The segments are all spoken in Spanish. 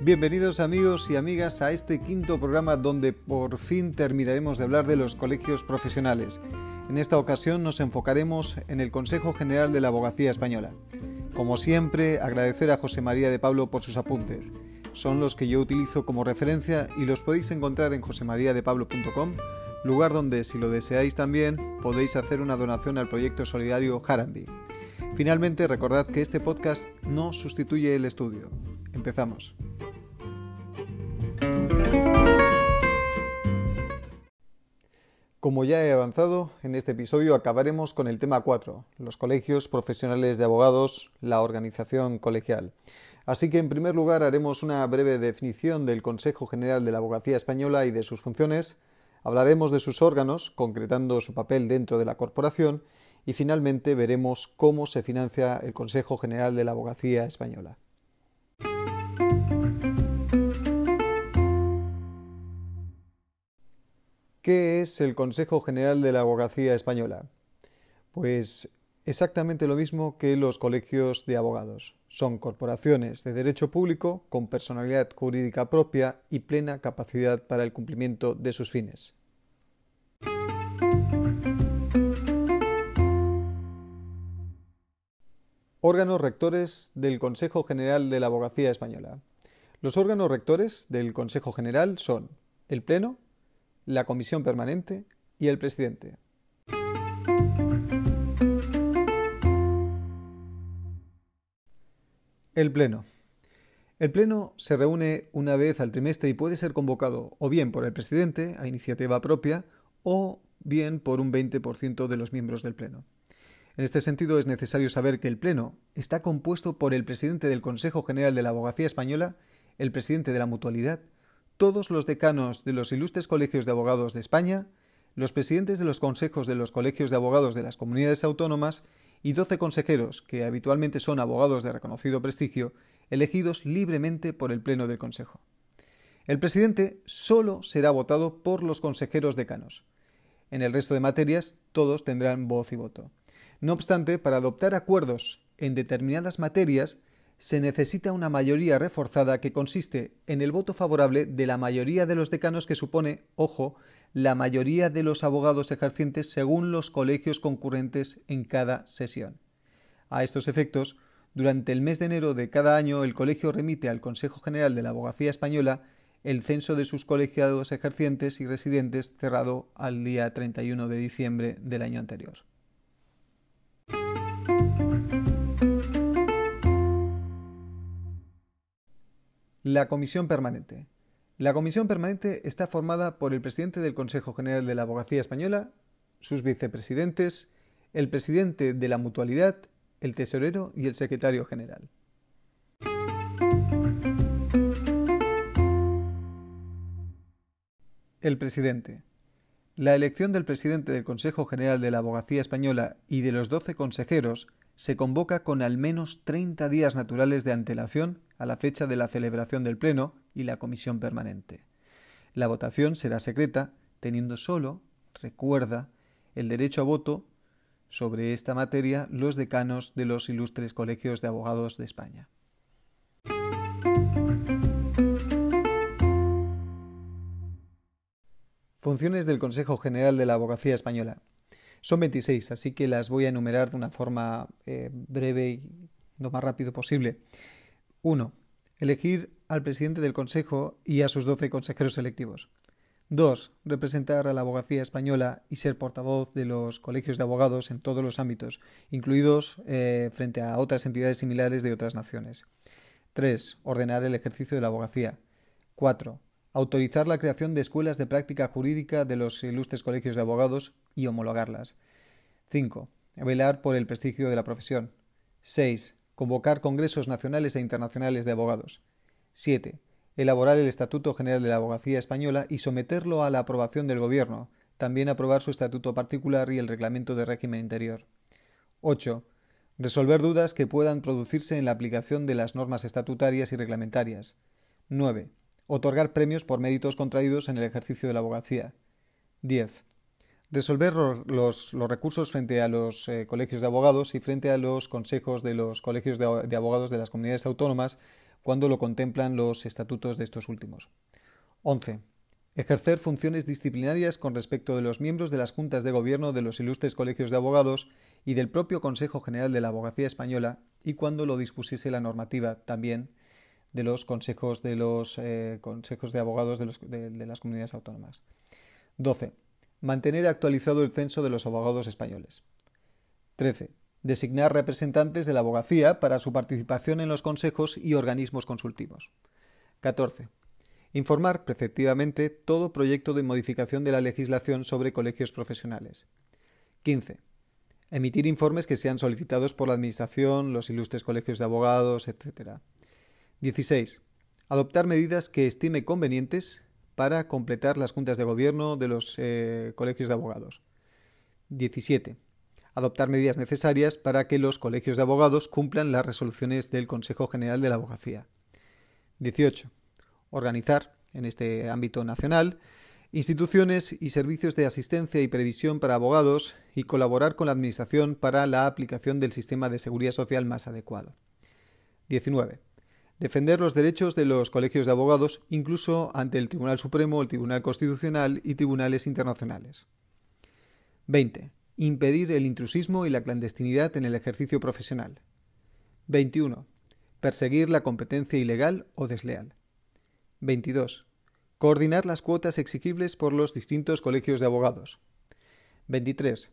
Bienvenidos amigos y amigas a este quinto programa donde por fin terminaremos de hablar de los colegios profesionales. En esta ocasión nos enfocaremos en el Consejo General de la Abogacía Española. Como siempre, agradecer a José María de Pablo por sus apuntes. Son los que yo utilizo como referencia y los podéis encontrar en josemariadepablo.com, lugar donde, si lo deseáis también, podéis hacer una donación al proyecto solidario Harambi. Finalmente, recordad que este podcast no sustituye el estudio. Empezamos. Como ya he avanzado, en este episodio acabaremos con el tema 4, los colegios profesionales de abogados, la organización colegial. Así que, en primer lugar, haremos una breve definición del Consejo General de la Abogacía Española y de sus funciones, hablaremos de sus órganos, concretando su papel dentro de la corporación, y finalmente veremos cómo se financia el Consejo General de la Abogacía Española. ¿Qué es el Consejo General de la Abogacía Española? Pues exactamente lo mismo que los colegios de abogados. Son corporaciones de derecho público con personalidad jurídica propia y plena capacidad para el cumplimiento de sus fines. Órganos rectores del Consejo General de la Abogacía Española. Los órganos rectores del Consejo General son el Pleno, la Comisión Permanente y el Presidente. El Pleno. El Pleno se reúne una vez al trimestre y puede ser convocado o bien por el presidente, a iniciativa propia, o bien por un 20% de los miembros del Pleno. En este sentido, es necesario saber que el Pleno está compuesto por el presidente del Consejo General de la Abogacía Española, el presidente de la Mutualidad, todos los decanos de los ilustres colegios de abogados de España, los presidentes de los consejos de los colegios de abogados de las comunidades autónomas y doce consejeros, que habitualmente son abogados de reconocido prestigio, elegidos libremente por el Pleno del Consejo. El presidente solo será votado por los consejeros decanos. En el resto de materias, todos tendrán voz y voto. No obstante, para adoptar acuerdos en determinadas materias, se necesita una mayoría reforzada que consiste en el voto favorable de la mayoría de los decanos que supone, ojo, la mayoría de los abogados ejercientes según los colegios concurrentes en cada sesión. A estos efectos, durante el mes de enero de cada año el colegio remite al Consejo General de la Abogacía Española el censo de sus colegiados ejercientes y residentes cerrado al día 31 de diciembre del año anterior. La Comisión Permanente. La Comisión Permanente está formada por el presidente del Consejo General de la Abogacía Española, sus vicepresidentes, el presidente de la Mutualidad, el tesorero y el secretario general. El presidente. La elección del presidente del Consejo General de la Abogacía Española y de los doce consejeros se convoca con al menos 30 días naturales de antelación a la fecha de la celebración del Pleno y la Comisión Permanente. La votación será secreta, teniendo solo, recuerda, el derecho a voto sobre esta materia los decanos de los ilustres colegios de abogados de España. Funciones del Consejo General de la Abogacía Española. Son 26, así que las voy a enumerar de una forma eh, breve y lo más rápido posible. 1. Elegir al presidente del Consejo y a sus 12 consejeros electivos. 2. Representar a la abogacía española y ser portavoz de los colegios de abogados en todos los ámbitos, incluidos eh, frente a otras entidades similares de otras naciones. 3. Ordenar el ejercicio de la abogacía. 4 autorizar la creación de escuelas de práctica jurídica de los ilustres colegios de abogados y homologarlas. 5. Velar por el prestigio de la profesión. 6. Convocar congresos nacionales e internacionales de abogados. 7. Elaborar el Estatuto General de la Abogacía Española y someterlo a la aprobación del Gobierno. También aprobar su estatuto particular y el reglamento de régimen interior. 8. Resolver dudas que puedan producirse en la aplicación de las normas estatutarias y reglamentarias. 9 Otorgar premios por méritos contraídos en el ejercicio de la abogacía. 10. Resolver los, recursos frente a los eh, colegios de abogados y frente a los consejos de los colegios de abogados de las comunidades autónomas cuando lo contemplan los estatutos de estos últimos. 11. Ejercer funciones disciplinarias con respecto de los miembros de las juntas de gobierno de los ilustres colegios de abogados y del propio Consejo General de la Abogacía Española y cuando lo dispusiese la normativa también de los consejos de los eh, consejos de abogados de, de las comunidades autónomas. 12. Mantener actualizado el censo de los abogados españoles. 13. Designar representantes de la abogacía para su participación en los consejos y organismos consultivos. 14. Informar preceptivamente todo proyecto de modificación de la legislación sobre colegios profesionales. 15. Emitir informes que sean solicitados por la Administración, los ilustres colegios de abogados, etc. 16. Adoptar medidas que estime convenientes para completar las juntas de gobierno de los eh, colegios de abogados. 17. Adoptar medidas necesarias para que los colegios de abogados cumplan las resoluciones del Consejo General de la Abogacía. 18 organizar, en este ámbito nacional, instituciones y servicios de asistencia y previsión para abogados y colaborar con la Administración para la aplicación del sistema de seguridad social más adecuado. 19. Defender los derechos de los colegios de abogados incluso ante el Tribunal Supremo, el Tribunal Constitucional y tribunales internacionales. 20. Impedir el intrusismo y la clandestinidad en el ejercicio profesional. 21. Perseguir la competencia ilegal o desleal. 22. Coordinar las cuotas exigibles por los distintos colegios de abogados. 23.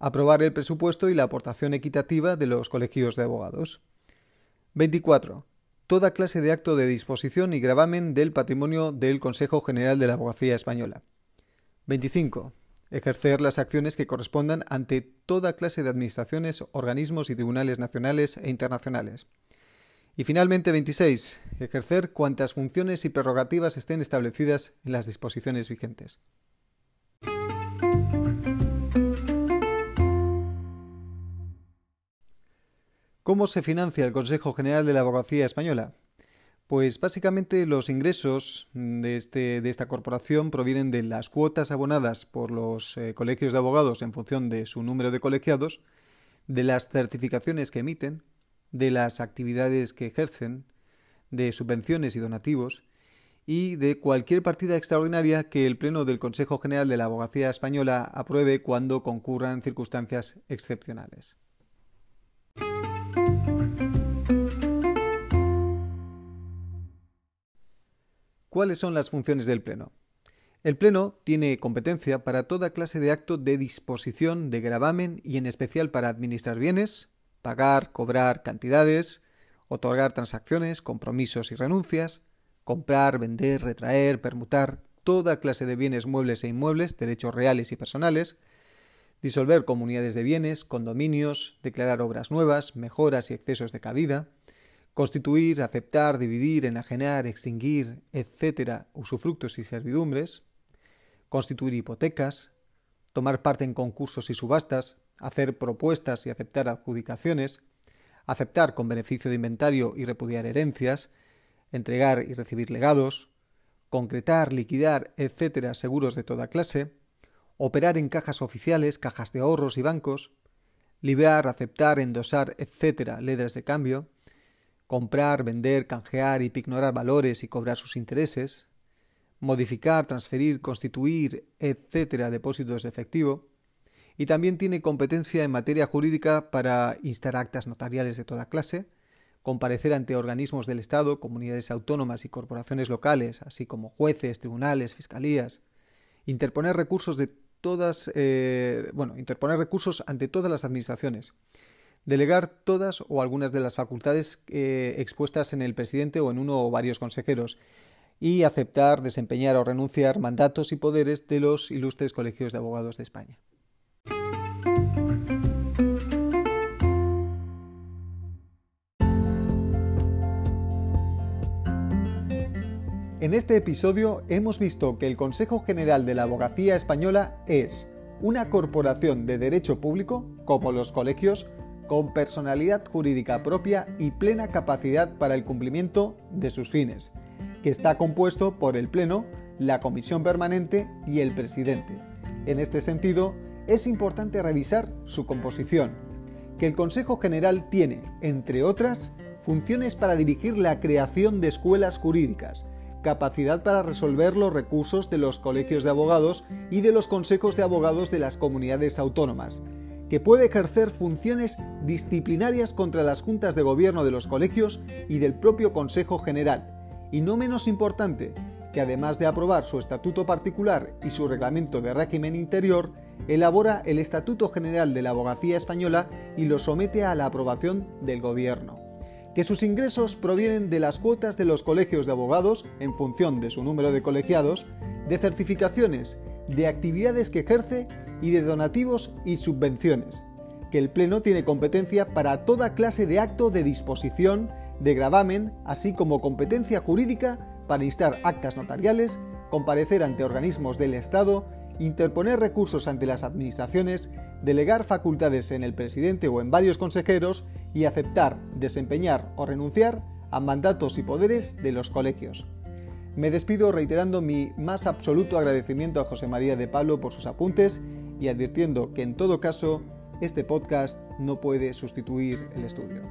Aprobar el presupuesto y la aportación equitativa de los colegios de abogados. 24. Toda clase de acto de disposición y gravamen del patrimonio del Consejo General de la Abogacía Española. 25. Ejercer las acciones que correspondan ante toda clase de administraciones, organismos y tribunales nacionales e internacionales. Y finalmente, 26. Ejercer cuantas funciones y prerrogativas estén establecidas en las disposiciones vigentes. ¿Cómo se financia el Consejo General de la Abogacía Española? Pues básicamente los ingresos de, este, de esta corporación provienen de las cuotas abonadas por los eh, colegios de abogados en función de su número de colegiados, de las certificaciones que emiten, de las actividades que ejercen, de subvenciones y donativos, y de cualquier partida extraordinaria que el Pleno del Consejo General de la Abogacía Española apruebe cuando concurran circunstancias excepcionales. ¿Cuáles son las funciones del Pleno? El Pleno tiene competencia para toda clase de acto de disposición de gravamen y en especial para administrar bienes, pagar, cobrar cantidades, otorgar transacciones, compromisos y renuncias, comprar, vender, retraer, permutar toda clase de bienes muebles e inmuebles, derechos reales y personales, disolver comunidades de bienes, condominios, declarar obras nuevas, mejoras y excesos de cabida, constituir, aceptar, dividir, enajenar, extinguir, etc., usufructos y servidumbres, constituir hipotecas, tomar parte en concursos y subastas, hacer propuestas y aceptar adjudicaciones, aceptar con beneficio de inventario y repudiar herencias, entregar y recibir legados, concretar, liquidar, etcétera, seguros de toda clase, operar en cajas oficiales, cajas de ahorros y bancos, librar, aceptar, endosar, etcétera, letras de cambio, comprar, vender, canjear y pignorar valores y cobrar sus intereses, modificar, transferir, constituir, etcétera, depósitos de efectivo, y también tiene competencia en materia jurídica para instar actas notariales de toda clase, comparecer ante organismos del Estado, comunidades autónomas y corporaciones locales, así como jueces, tribunales, fiscalías, interponer recursos de todas, eh, interponer recursos ante todas las administraciones, delegar todas o algunas de las facultades eh, expuestas en el presidente o en uno o varios consejeros y aceptar, desempeñar o renunciar mandatos y poderes de los ilustres colegios de abogados de España. En este episodio hemos visto que el Consejo General de la Abogacía Española es una corporación de derecho público, como los colegios, con personalidad jurídica propia y plena capacidad para el cumplimiento de sus fines, que está compuesto por el Pleno, la Comisión Permanente y el Presidente, En este sentido, es importante revisar su composición, que el Consejo General tiene, entre otras, funciones para dirigir la creación de escuelas jurídicas, capacidad para resolver los recursos de los colegios de abogados y de los consejos de abogados de las comunidades autónomas, que puede ejercer funciones disciplinarias contra las juntas de gobierno de los colegios y del propio Consejo General, y no menos importante, que además de aprobar su estatuto particular y su reglamento de régimen interior, elabora el Estatuto General de la Abogacía Española y lo somete a la aprobación del Gobierno. Que sus ingresos provienen de las cuotas de los colegios de abogados, en función de su número de colegiados, de certificaciones, de actividades que ejerce y de donativos y subvenciones. Que el Pleno tiene competencia para toda clase de acto de disposición, de gravamen, así como competencia jurídica para instar actas notariales, comparecer ante organismos del Estado, interponer recursos ante las administraciones, delegar facultades en el presidente o en varios consejeros y aceptar, desempeñar o renunciar a mandatos y poderes de los colegios. Me despido reiterando mi más absoluto agradecimiento a José María de Pablo por sus apuntes y advirtiendo que en todo caso este podcast no puede sustituir el estudio.